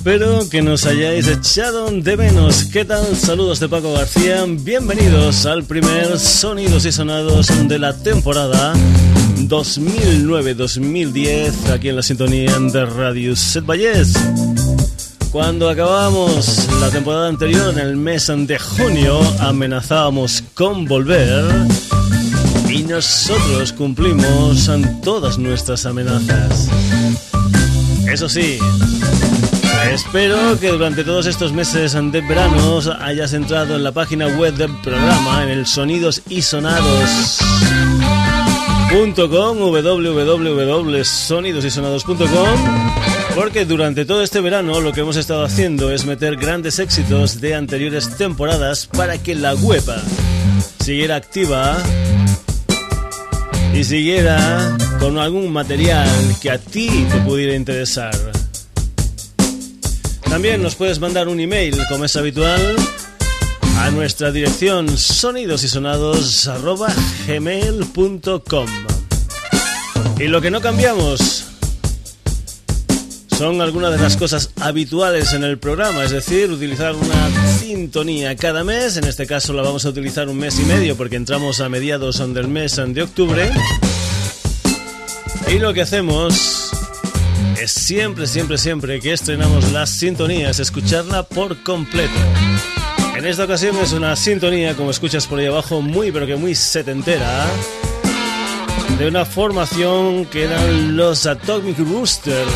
Espero que nos hayáis echado de menos. ¿Qué tal? Saludos de Paco García. Bienvenidos al primer Sonidos y Sonados de la temporada 2009-2010 aquí en la sintonía de Radio Set Valles. Cuando acabamos la temporada anterior, en el mes de junio, amenazábamos con volver y nosotros cumplimos todas nuestras amenazas. Eso sí, espero que durante todos estos meses de verano hayas entrado en la página web del programa, en el sonidosysonados.com, www.sonidosysonados.com, porque durante todo este verano lo que hemos estado haciendo es meter grandes éxitos de anteriores temporadas para que la web siguiera activa y siguiera con algún material que a ti te pudiera interesar. También nos puedes mandar un email, como es habitual, a nuestra dirección sonidosysonados.gmail.com Y lo que no cambiamos son algunas de las cosas habituales en el programa, es decir, utilizar una sintonía cada mes, en este caso la vamos a utilizar un mes y medio porque entramos a mediados del mes de octubre. Y lo que hacemos siempre, siempre, siempre que estrenamos las sintonías, escucharla por completo. En esta ocasión es una sintonía, como escuchas por ahí abajo, muy pero que muy setentera, de una formación que eran los Atomic Rooster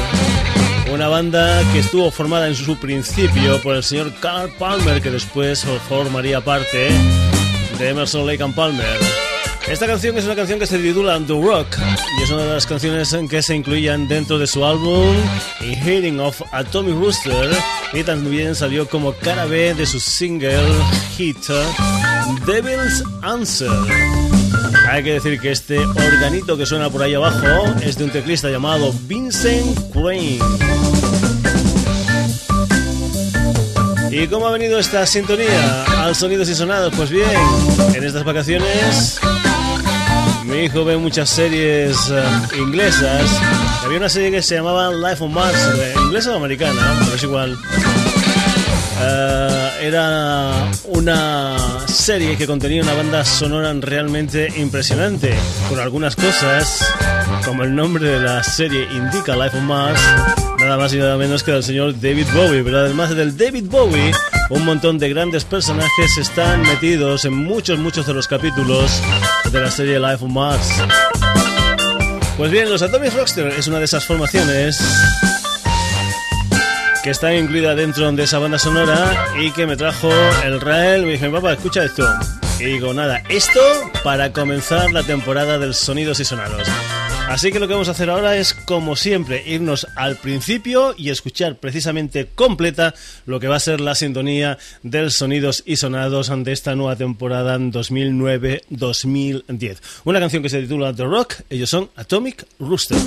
una banda que estuvo formada en su principio por el señor Carl Palmer, que después formaría parte de Emerson Lake and Palmer. Esta canción es una canción que se titula The Rock y es una de las canciones en que se incluían dentro de su álbum In Hearing of Atomic Rooster y también salió como cara B de su single hit Devil's Answer. Hay que decir que este organito que suena por ahí abajo es de un teclista llamado Vincent Crane. ¿Y cómo ha venido esta sintonía al Sonidos y Sonados? Pues bien, en estas vacaciones mi hijo ve muchas series eh, inglesas. Había una serie que se llamaba Life on Mars, eh, inglesa o americana, pero es igual. Eh, era una serie que contenía una banda sonora realmente impresionante, con algunas cosas, como el nombre de la serie indica, Life on Mars, nada más y nada menos que del señor David Bowie, pero además del David Bowie, un montón de grandes personajes están metidos en muchos, muchos de los capítulos de la serie Life on Mars. Pues bien, los Atomic Rockster es una de esas formaciones que está incluida dentro de esa banda sonora y que me trajo el Rael. Me dije, papá, escucha esto. Y digo, nada, esto para comenzar la temporada del Sonidos y Sonados. Así que lo que vamos a hacer ahora es, como siempre, irnos al principio y escuchar precisamente completa lo que va a ser la sintonía del Sonidos y Sonados ante esta nueva temporada 2009-2010. Una canción que se titula The Rock, ellos son Atomic Rooster.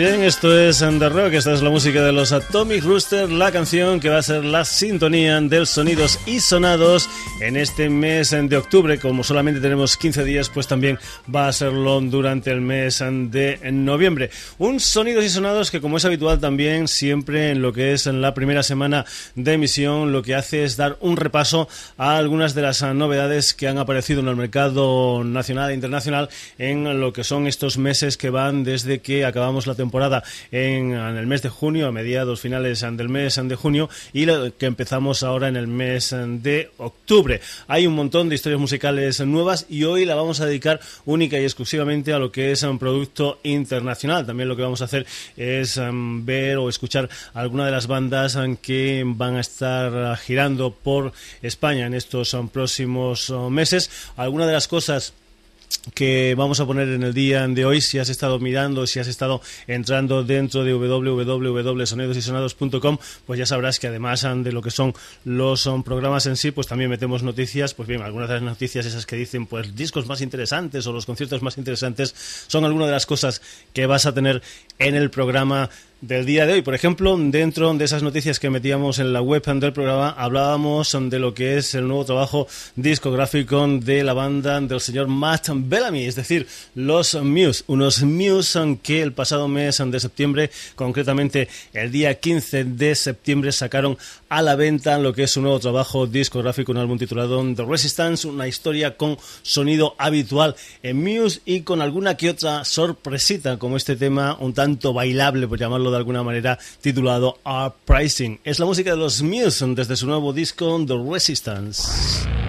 Bien, esto es The Rock, esta es la música de los Atomic Rooster, la canción que va a ser la sintonía del Sonidos y Sonados en este mes de octubre. Como solamente tenemos 15 días, pues también va a serlo durante el mes de noviembre. Un Sonidos y Sonados que, como es habitual también, siempre en lo que es en la primera semana de emisión, lo que hace es dar un repaso a algunas de las novedades que han aparecido en el mercado nacional e internacional en lo que son estos meses que van desde que acabamos la temporada en, el mes de junio, a mediados finales del mes de junio, y que empezamos ahora en el mes de octubre. Hay un montón de historias musicales nuevas y hoy la vamos a dedicar única y exclusivamente a lo que es un producto internacional. También lo que vamos a hacer es um, ver o escuchar alguna de las bandas que van a estar girando por España en estos um, próximos meses. Algunas de las cosas que vamos a poner en el día de hoy. Si has estado mirando, si has estado entrando dentro de www.sonidosysonados.com, pues ya sabrás que además de lo que son los son programas en sí, pues también metemos noticias. Pues bien, algunas de las noticias esas que dicen, pues discos más interesantes o los conciertos más interesantes, son algunas de las cosas que vas a tener en el programa del día de hoy. Por ejemplo, dentro de esas noticias que metíamos en la web del programa, hablábamos de lo que es el nuevo trabajo discográfico de la banda del señor Matt Bellamy, es decir, los Muse. Unos Muse que el pasado mes de septiembre, concretamente el día 15 de septiembre, sacaron a la venta lo que es un nuevo trabajo discográfico, un álbum titulado The Resistance, una historia con sonido habitual en Muse y con alguna que otra sorpresita, como este tema un tanto bailable, por llamarlo de alguna manera, titulado Our Pricing. Es la música de los Muse desde su nuevo disco The Resistance.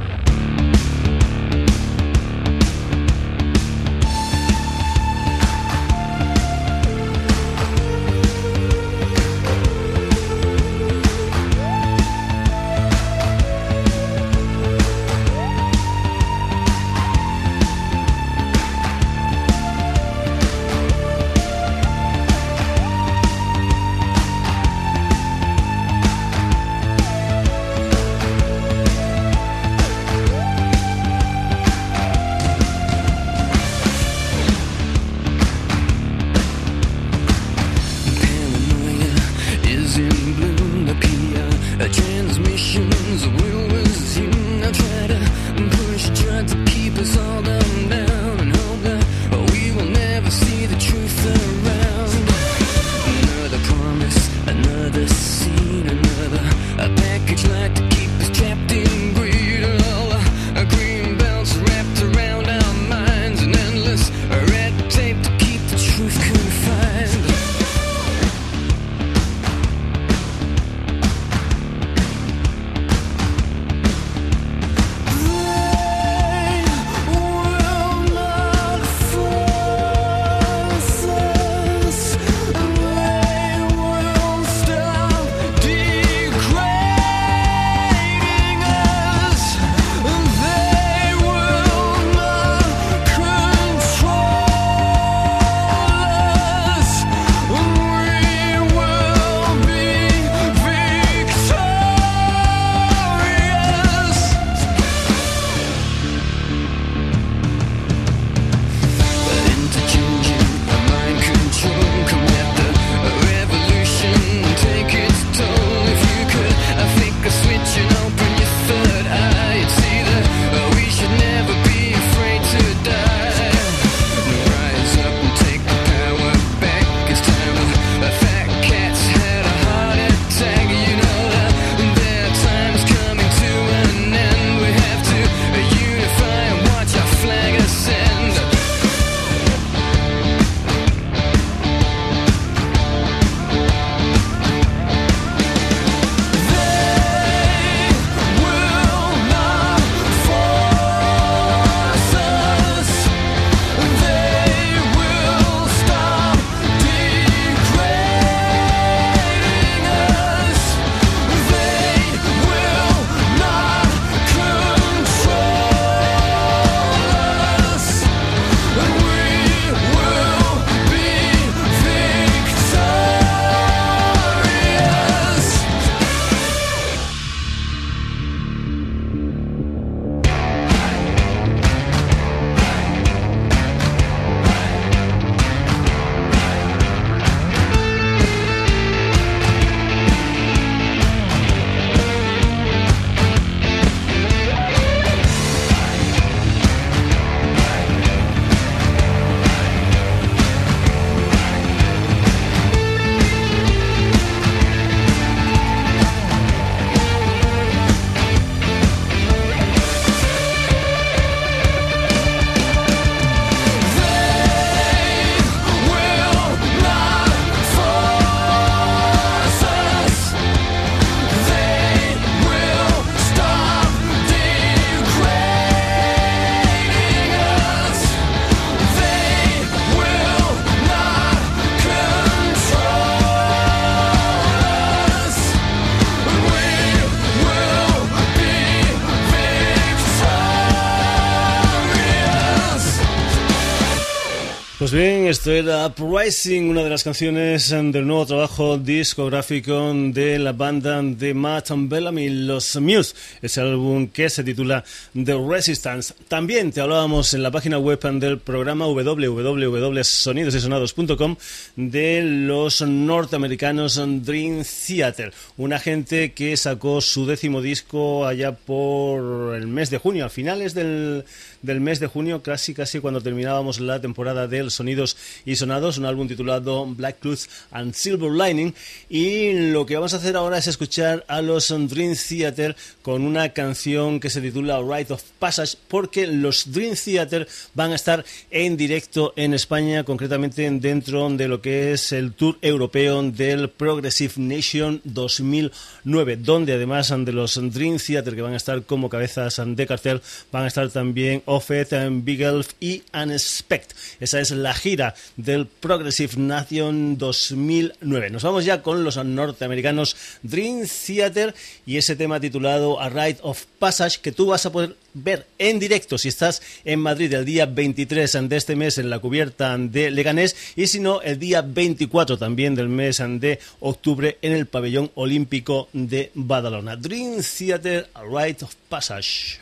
Esto era Uprising, una de las canciones del nuevo trabajo discográfico de la banda de Matt Bellamy, Los Muse, ese álbum que se titula The Resistance. También te hablábamos en la página web del programa www.sonidosysonados.com de los norteamericanos Dream Theater, una gente que sacó su décimo disco allá por el mes de junio, a finales del del mes de junio, casi casi cuando terminábamos la temporada del Sonidos y Sonados, un álbum titulado Black Cloth and Silver Lining. Y lo que vamos a hacer ahora es escuchar a los Dream Theater con una canción que se titula Rite of Passage, porque los Dream Theater van a estar en directo en España, concretamente dentro de lo que es el tour europeo del Progressive Nation 2009, donde además de los Dream Theater que van a estar como cabezas de cartel, van a estar también Offet, Big Elf y Unexpect. Esa es la gira del Progressive Nation 2009. Nos vamos ya con los norteamericanos Dream Theater y ese tema titulado A Rite of Passage que tú vas a poder ver en directo si estás en Madrid el día 23 de este mes en la cubierta de Leganés y si no el día 24 también del mes de octubre en el pabellón olímpico de Badalona. Dream Theater A Rite of Passage.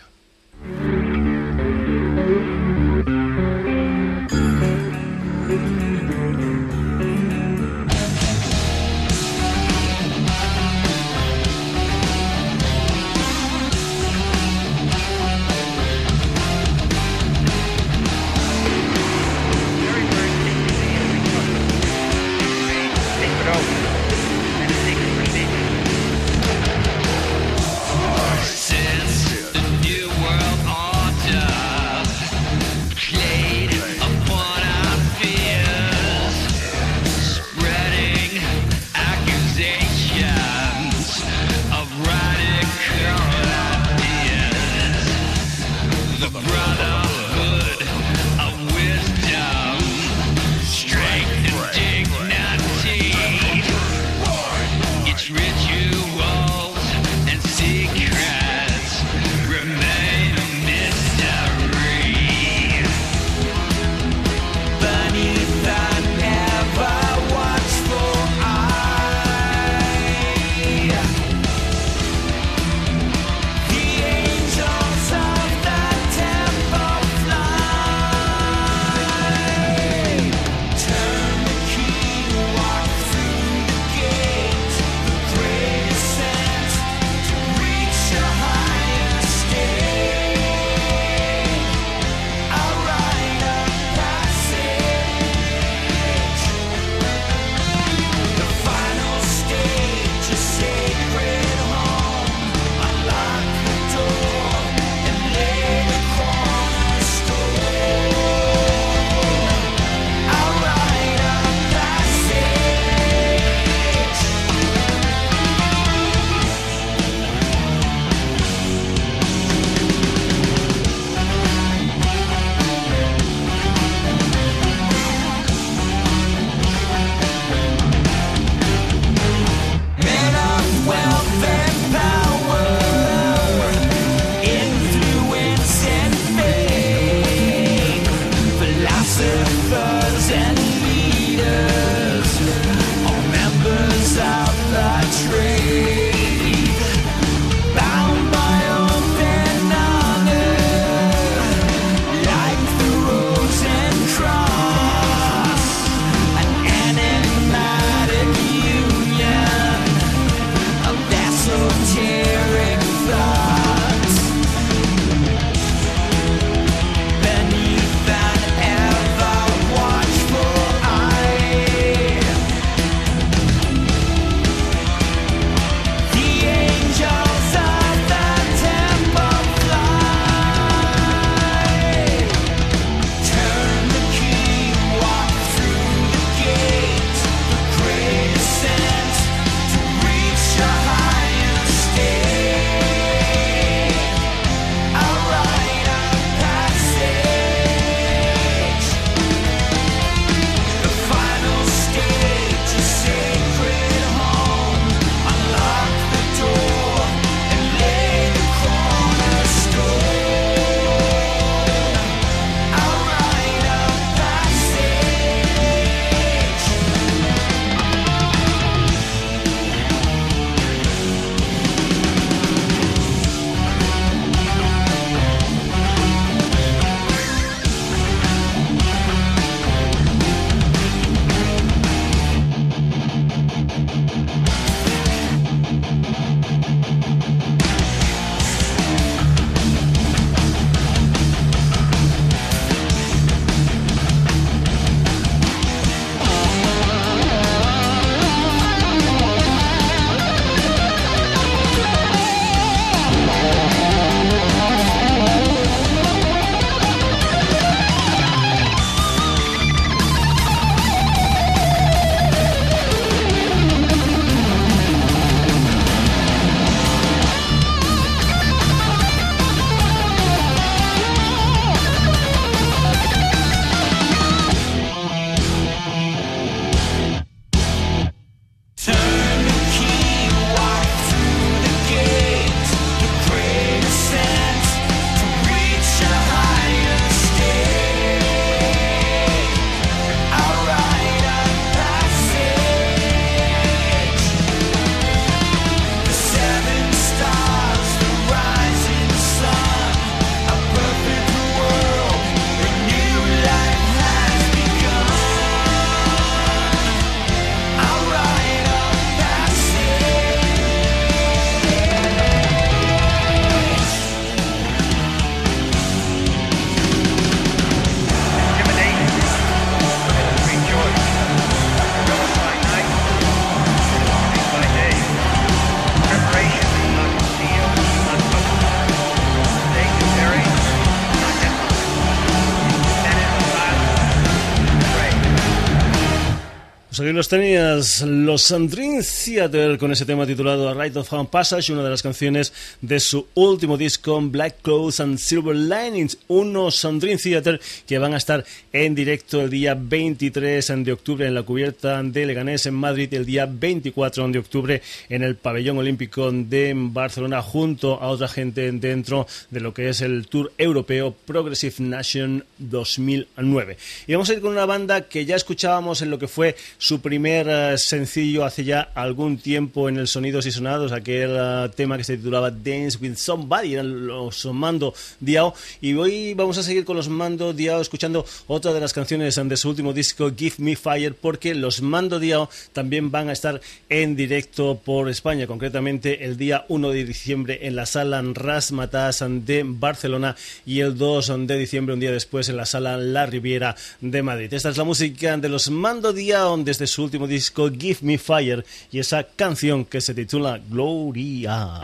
Los tenías, los Dream Theater con ese tema titulado A Rite of Home Passage, una de las canciones de su último disco Black Clothes and Silver Linings, unos Dream Theater que van a estar en directo el día 23 de octubre en la cubierta de Leganés en Madrid, el día 24 de octubre en el pabellón olímpico de Barcelona junto a otra gente dentro de lo que es el Tour Europeo Progressive Nation 2009. Y vamos a ir con una banda que ya escuchábamos en lo que fue su primer eh, sencillo hace ya algún tiempo en el Sonidos y Sonados, aquel eh, tema que se titulaba Dance with Somebody, eran los Mando Diao. Y hoy vamos a seguir con los Mando Diao escuchando otra de las canciones de su último disco, Give Me Fire, porque los Mando Diao también van a estar en directo por España, concretamente el día 1 de diciembre en la sala Ras Matas de Barcelona y el 2 de diciembre, un día después, en la sala La Riviera de Madrid. Esta es la música de los Mando Diao desde su último disco Give Me Fire y esa canción que se titula Gloria.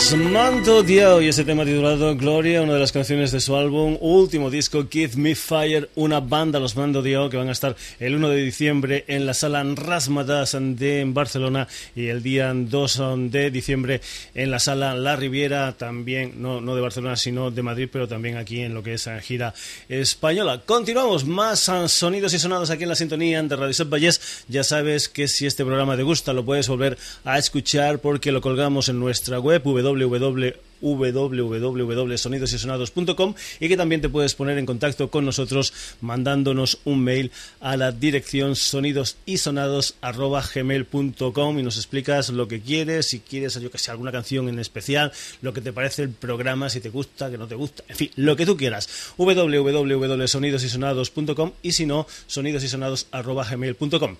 Manto Diao y ese tema titulado Gloria, una de las canciones de su álbum último disco Give Me Fire, una banda, los Mando Diao, que van a estar el 1 de diciembre en la sala Rasmatas de Barcelona y el día 2 de diciembre en la sala La Riviera, también no, no de Barcelona sino de Madrid, pero también aquí en lo que es gira española. Continuamos, más sonidos y sonados aquí en la sintonía de Radio Set Vallés. Ya sabes que si este programa te gusta lo puedes volver a escuchar porque lo colgamos en nuestra web www.sonidosysonados.com y que también te puedes poner en contacto con nosotros mandándonos un mail a la dirección sonidosysonados.gmail.com y nos explicas lo que quieres, si quieres yo que sé, alguna canción en especial, lo que te parece el programa, si te gusta, que no te gusta, en fin, lo que tú quieras. www.sonidosysonados.com y si no, sonidosysonados.gmail.com.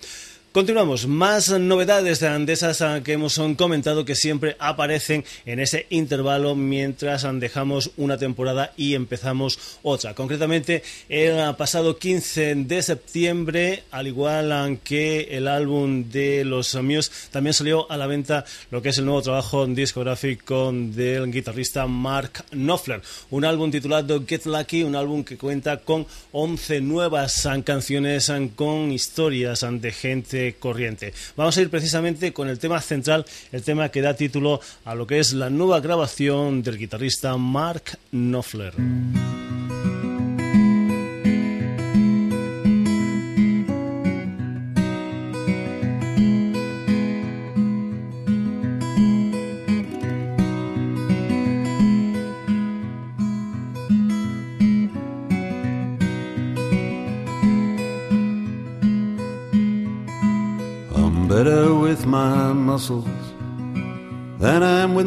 Continuamos, más novedades de esas ah, que hemos comentado que siempre aparecen en ese intervalo mientras ah, dejamos una temporada y empezamos otra. Concretamente, el ah, pasado 15 de septiembre, al igual que el álbum de los Muse, también salió a la venta lo que es el nuevo trabajo discográfico del guitarrista Mark Knopfler. Un álbum titulado Get Lucky, un álbum que cuenta con 11 nuevas canciones con historias de gente corriente. Vamos a ir precisamente con el tema central, el tema que da título a lo que es la nueva grabación del guitarrista Mark Knopfler.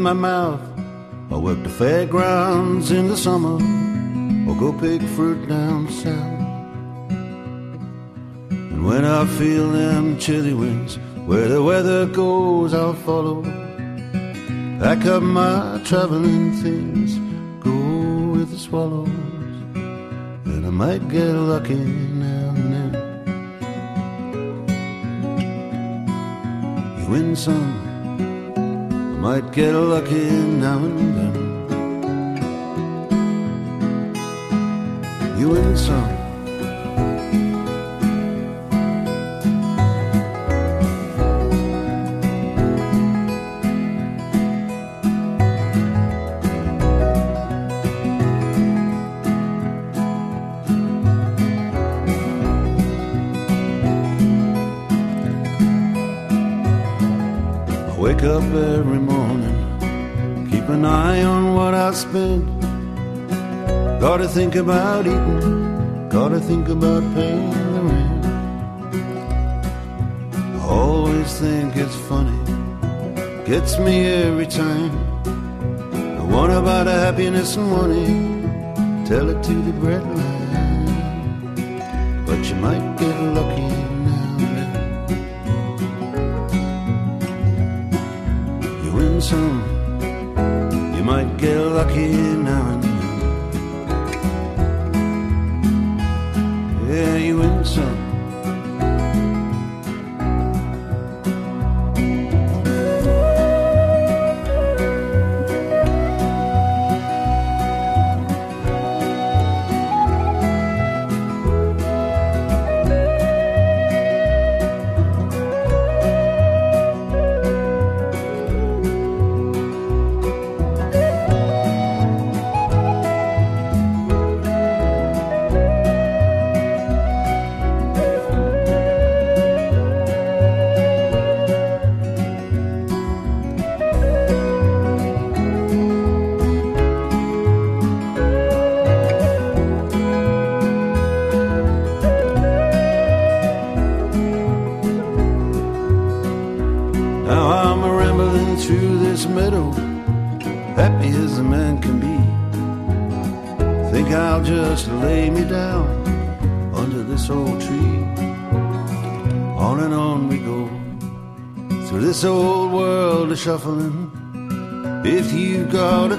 My mouth. I work the fairgrounds in the summer or go pick fruit down south. And when I feel them chilly winds, where the weather goes, I'll follow. Pack up my traveling things, go with the swallows, and I might get lucky now and then. you win some. Might get lucky now and then. You win some. Wake up every morning, on what I spend. Gotta think about eating, gotta think about paying the rent. I always think it's funny, gets me every time. I want about happiness and money, tell it to the breadline. But you might get lucky some. Might get lucky now and then. Yeah, you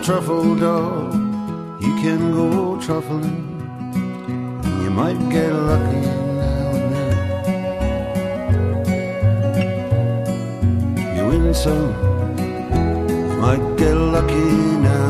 truffle dog, you can go truffling. And you might get lucky now and then. You win some, might get lucky now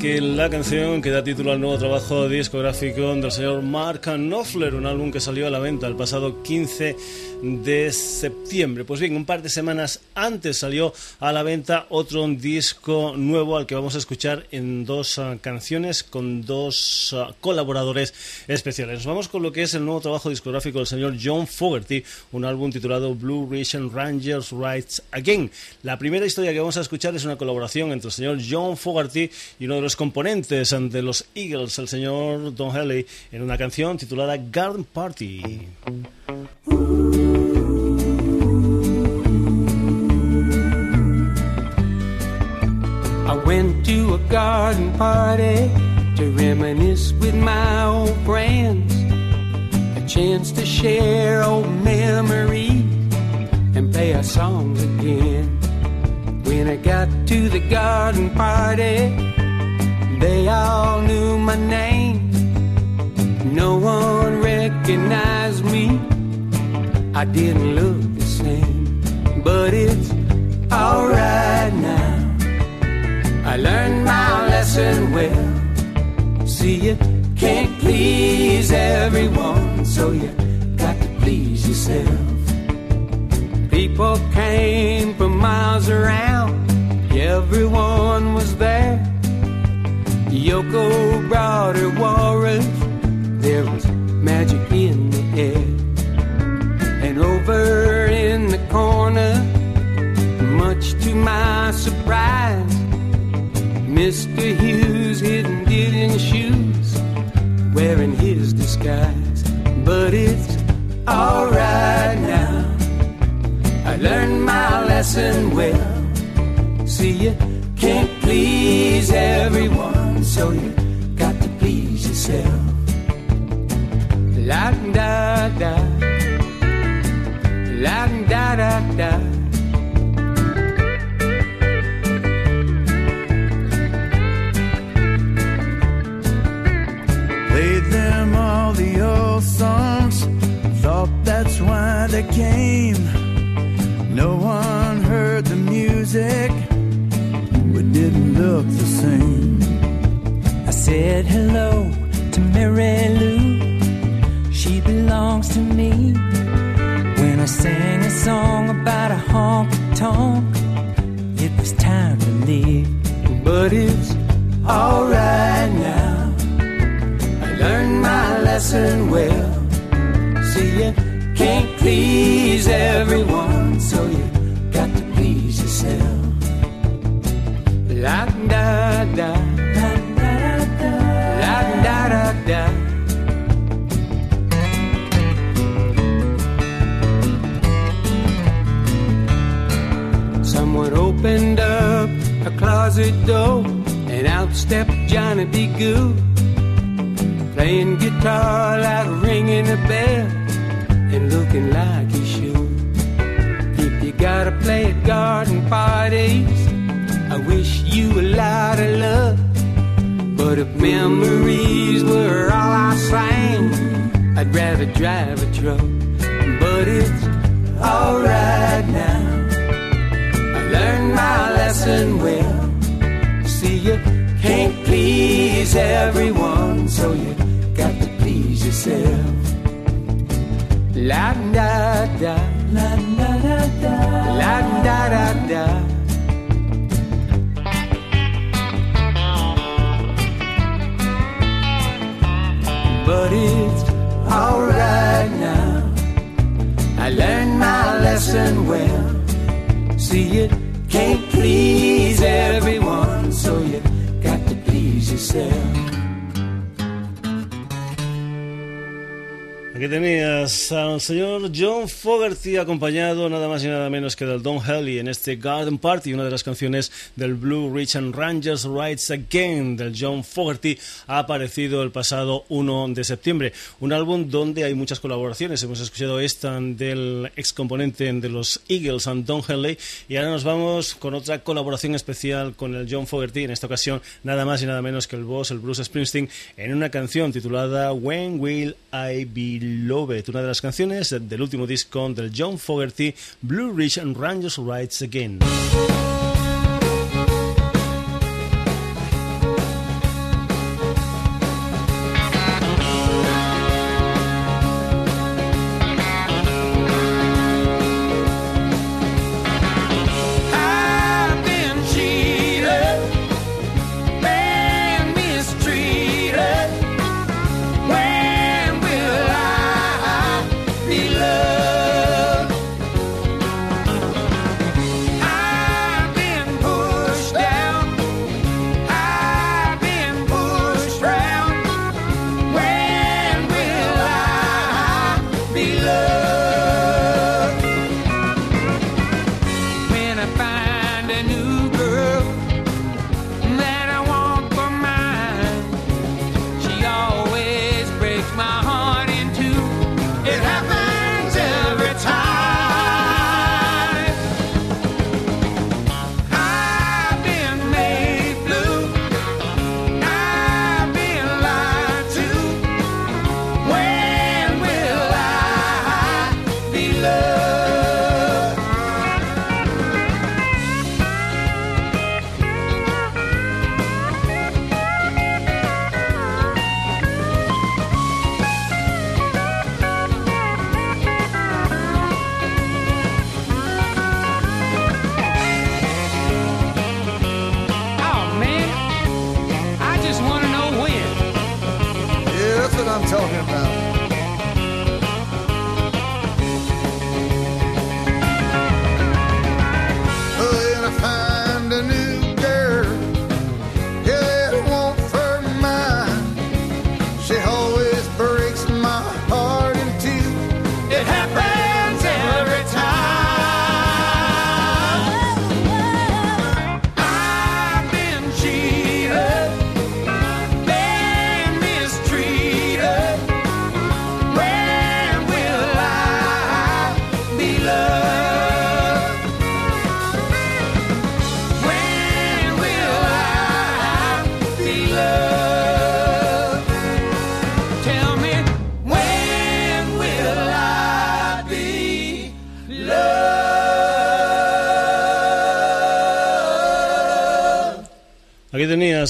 que la canción que da título al nuevo trabajo discográfico del señor Mark Knopfler, un álbum que salió a la venta el pasado 15 de septiembre. Pues bien, un par de semanas antes salió a la venta otro disco nuevo al que vamos a escuchar en dos uh, canciones con dos uh, colaboradores especiales. Nos vamos con lo que es el nuevo trabajo discográfico del señor John Fogerty, un álbum titulado Blue Ridge Rangers Rights Again. La primera historia que vamos a escuchar es una colaboración entre el señor John Fogerty y uno de los componentes de los Eagles, el señor Don Haley, en una canción titulada Garden Party. Went to a garden party to reminisce with my old friends. A chance to share old memories and play our songs again. When I got to the garden party, they all knew my name. No one recognized me. I didn't look Yoko brought there was magic in the air. And over in the corner, much to my surprise, Mr. Hughes hidden in shoes, wearing his disguise. But it's alright now. I learned my lesson well. See, you can't please everyone, so you got to please yourself. La da da, la da da da. My well. See, you can't please everyone, so you got to please yourself. La da da, la da da, la da da da. Someone opened up a closet door, and out stepped Johnny B. Good, playing guitar like ringing a bell, and looking like he should. If you gotta play at garden parties, I wish you a lot of luck. But if memories were all I sang, I'd rather drive a truck. But it's alright now. I learned my lesson well. See, you can't please everyone, so you yourself. La da da, la da da da, la da da da. But it's alright now. I learned my lesson well. See, it can't please everyone, so you got to please yourself. Aquí tenías al señor John Fogerty acompañado nada más y nada menos que del Don Helly en este Garden Party, una de las canciones del Blue Ridge and Rangers Rides Again del John Fogerty ha aparecido el pasado 1 de septiembre. Un álbum donde hay muchas colaboraciones. Hemos escuchado esta del ex componente de los Eagles, and Don Henley, y ahora nos vamos con otra colaboración especial con el John Fogerty, en esta ocasión nada más y nada menos que el boss, el Bruce Springsteen, en una canción titulada When Will I Be Love una de las canciones del último disco del John Fogerty, Blue Ridge and Rangers Rides Again.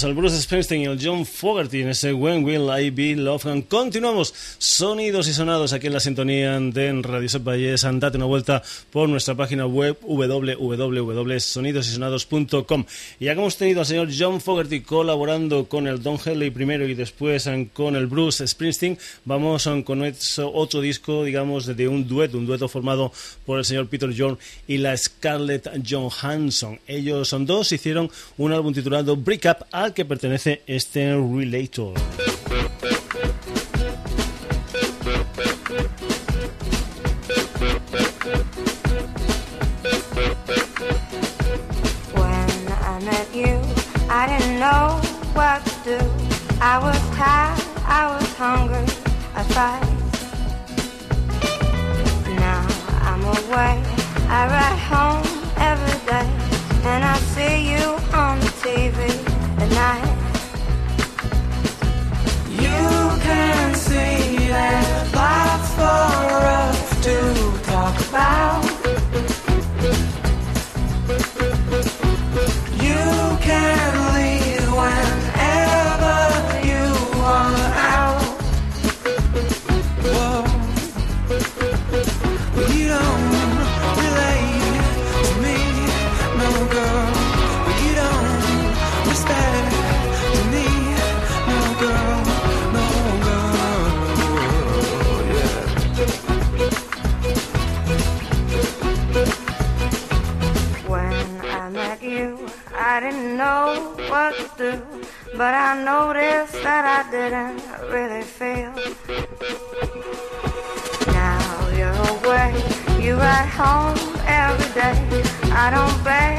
Al Bruce Springsteen y el John Fogerty en ese When Will I Be Loved. Continuamos sonidos y sonados aquí en la sintonía de Radio Set Valles. Date una vuelta por nuestra página web www.sonidosysonados.com. Y ya hemos tenido al señor John Fogerty colaborando con el Don Henley primero y después con el Bruce Springsteen, vamos con otro disco, digamos, de un dueto, un dueto formado por el señor Peter John y la Scarlett Johansson. Ellos son dos, hicieron un álbum titulado Break Up al que pertenece este Relator. When I met you, I didn't know what to do. I was tired, I was hungry, I fight. Now I'm away, I ride home every day, and I see you on the TV You can see that life's for us to talk about. You can But I noticed that I didn't really feel. Now you're away, you're at home every day. I don't beg.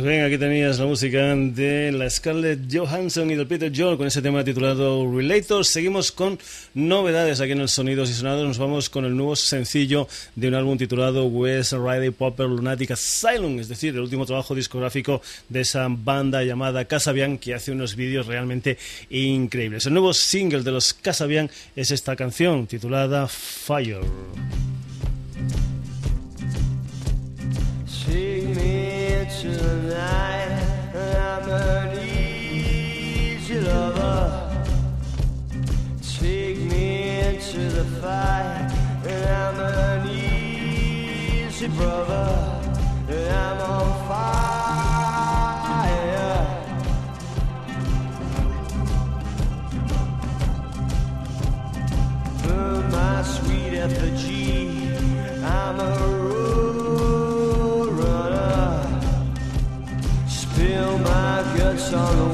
Pues bien, aquí tenías la música de la Scarlett Johansson y del Peter Joel con ese tema titulado Relator. Seguimos con novedades aquí en el Sonidos y Sonados. Nos vamos con el nuevo sencillo de un álbum titulado West Rider Popper Lunatic Asylum, es decir, el último trabajo discográfico de esa banda llamada Casabian que hace unos vídeos realmente increíbles. El nuevo single de los Casabian es esta canción titulada Fire. Tonight. I'm an easy lover. Take me into the fight. And I'm an easy brother. And I'm on fire. Burn my sweet effigy. I'm a 沙漏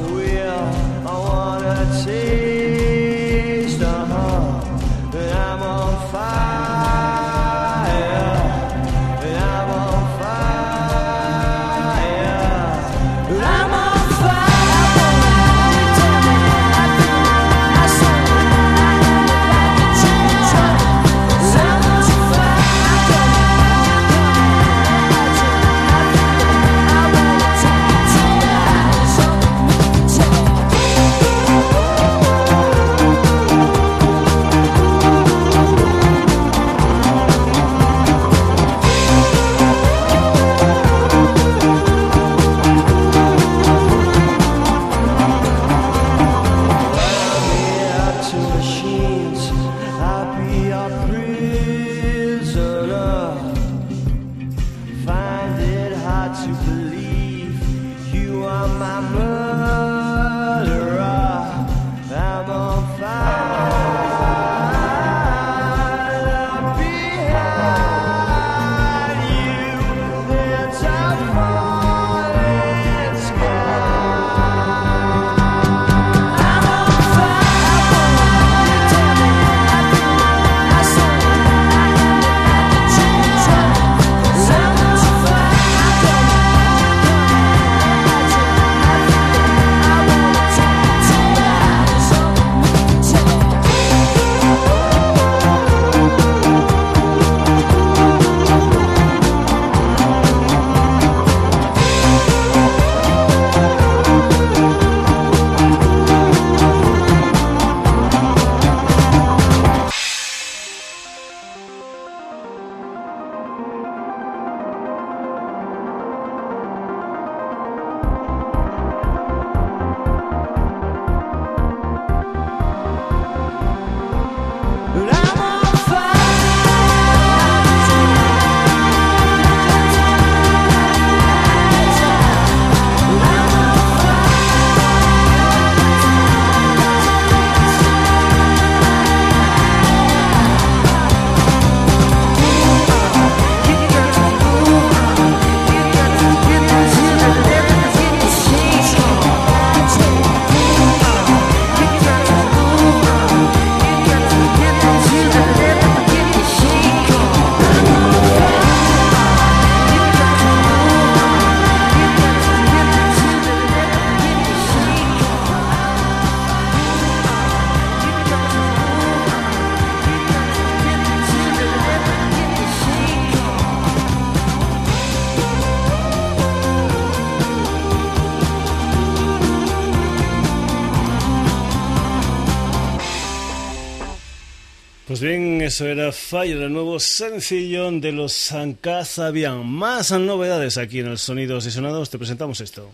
eso era Fire, el nuevo sencillo de los Sankazabian. Más novedades aquí en el Sonidos y Sonados, te presentamos esto.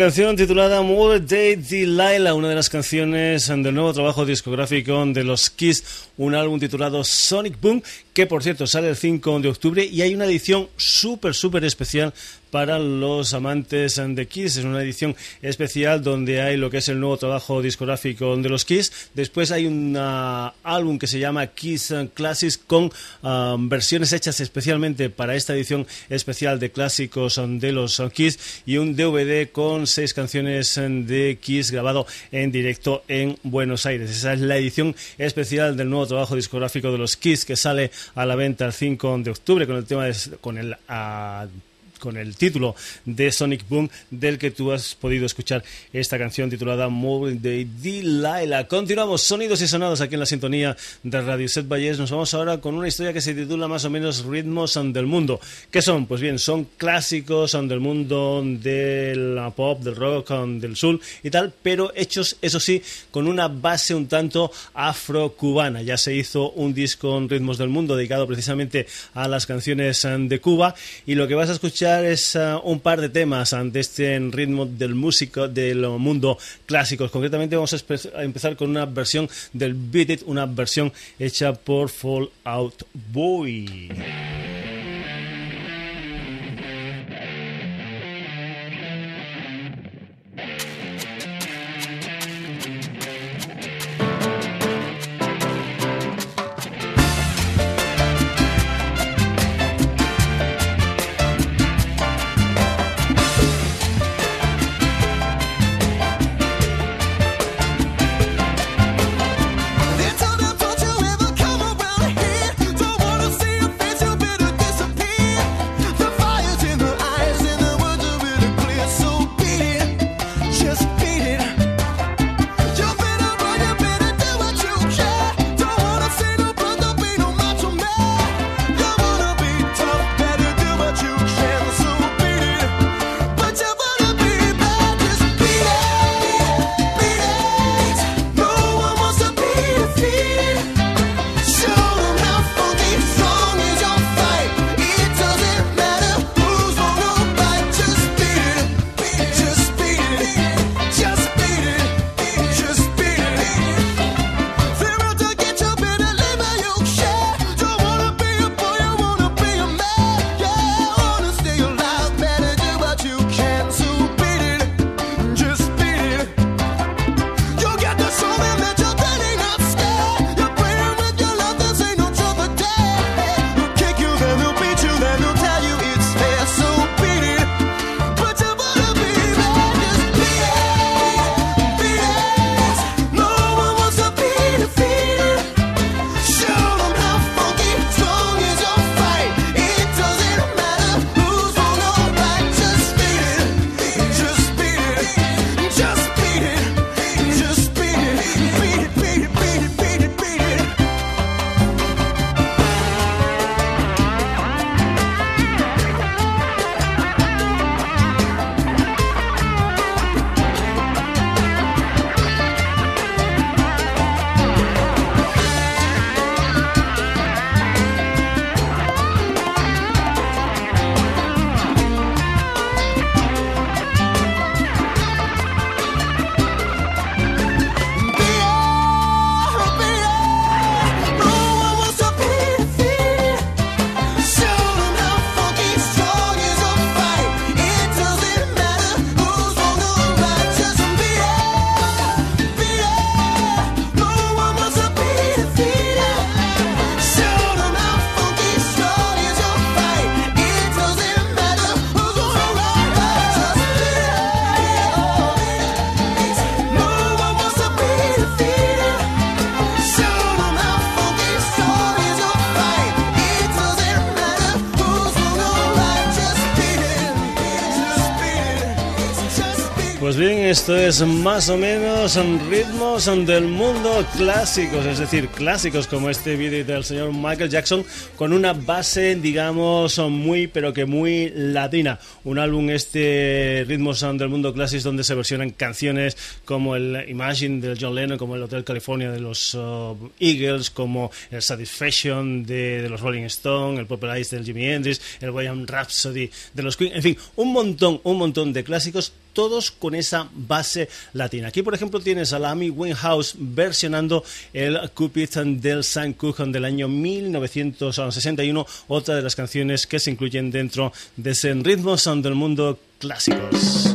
Canción titulada Mother Day Delilah, una de las canciones del nuevo trabajo discográfico de los Kiss, un álbum titulado Sonic Boom, que por cierto sale el 5 de octubre y hay una edición súper, súper especial para los amantes de Kiss. Es una edición especial donde hay lo que es el nuevo trabajo discográfico de los Kiss. Después hay un álbum que se llama Kiss Classics con um, versiones hechas especialmente para esta edición especial de clásicos de los Kiss y un DVD con seis canciones de Kiss grabado en directo en Buenos Aires. Esa es la edición especial del nuevo trabajo discográfico de los Kiss que sale a la venta el 5 de octubre con el tema de, con el uh, con el título de Sonic Boom, del que tú has podido escuchar esta canción titulada Mobile de Delilah. Continuamos, sonidos y sonados aquí en la sintonía de Radio Set Valles. Nos vamos ahora con una historia que se titula más o menos Ritmos del Mundo. ¿Qué son? Pues bien, son clásicos del mundo del pop, del rock, del soul y tal, pero hechos, eso sí, con una base un tanto afro-cubana. Ya se hizo un disco en Ritmos del Mundo dedicado precisamente a las canciones de Cuba y lo que vas a escuchar es uh, un par de temas ante este ritmo del músico del mundo clásicos. Concretamente vamos a, empezar con una versión del Beat It, una versión hecha por Fall Out Boy. esto es más o menos ritmos del mundo clásicos, es decir, clásicos como este vídeo del señor Michael Jackson con una base, digamos, muy pero que muy latina. Un álbum este ritmos del mundo clásicos donde se versionan canciones como el Imagine del John Lennon, como el Hotel California de los uh, Eagles, como el Satisfaction de, los Rolling Stones, el Purple Eyes del Jimi Hendrix, el Bohemian Rhapsody de los Queen, en fin, un montón, un montón de clásicos todos con esa base latina. Aquí, por ejemplo, tienes a la Amy Winehouse versionando el Cupid del San Kuchen del año 1961, otra de las canciones que se incluyen dentro de ese ritmos del mundo clásicos.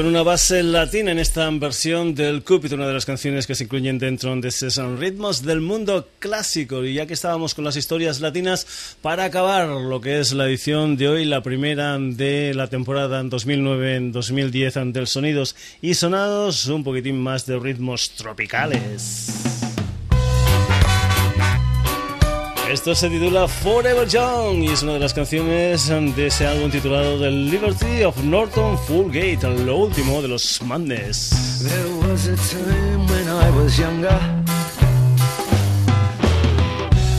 Con una base latina en esta versión del Cupid, una de las canciones que se incluyen dentro de esos ritmos del mundo clásico. Y ya que estábamos con las historias latinas, para acabar lo que es la edición de hoy, la primera de la temporada 2009-2010 del Sonidos y Sonados, un poquitín más de ritmos tropicales. Esto se titula Forever Young y es una de las canciones de ese álbum titulado The Liberty of Norton Gate, lo último de los Madness. There was a time when I was younger,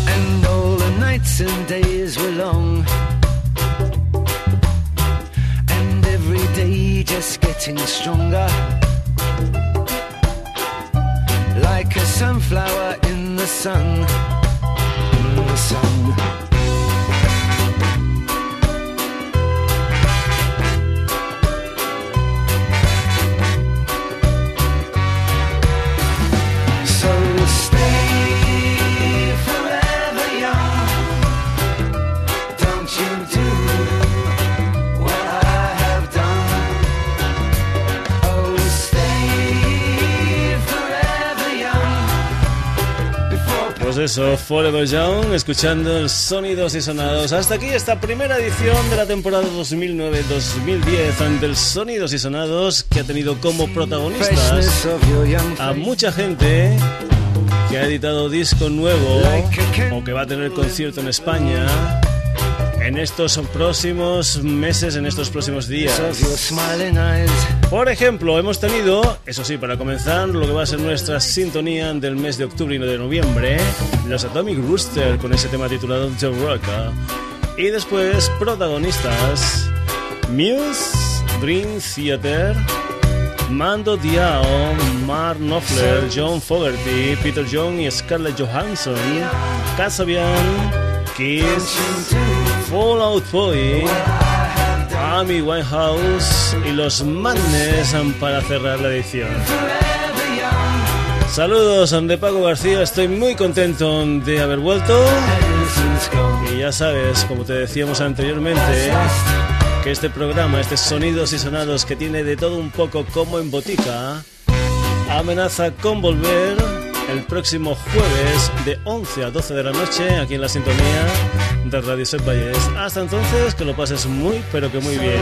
and all the nights and days were long, and every day just getting stronger, like a sunflower in the sun. The sun. Eso, Forever Young, escuchando el sonidos y sonados. Hasta aquí esta primera edición de la temporada 2009-2010 del Sonidos y Sonados, que ha tenido como protagonistas a mucha gente que ha editado disco nuevo o que va a tener concierto en España en estos próximos meses, en estos próximos días. Por ejemplo, hemos tenido, eso sí, para comenzar, lo que va a ser nuestra sintonía del mes de octubre y no de noviembre, los Atomic Rooster con ese tema titulado The Rock. Y después, protagonistas, Muse, Dream Theater, Mando Diao, Mark Knopfler, John Fogerty, Peter Young y Scarlett Johansson, Casabian, Kiss, Fallout Boy, Amy Winehouse y los Madness para cerrar la edición. Saludos de Paco García, estoy muy contento de haber vuelto y ya sabes, como te decíamos anteriormente, que este programa, este Sonidos y Sonados que tiene de todo un poco como en botica, amenaza con volver el próximo jueves de 11 a 12 de la noche aquí en la sintonía de Radio Set Valles. Hasta entonces, que lo pases muy, pero que muy bien.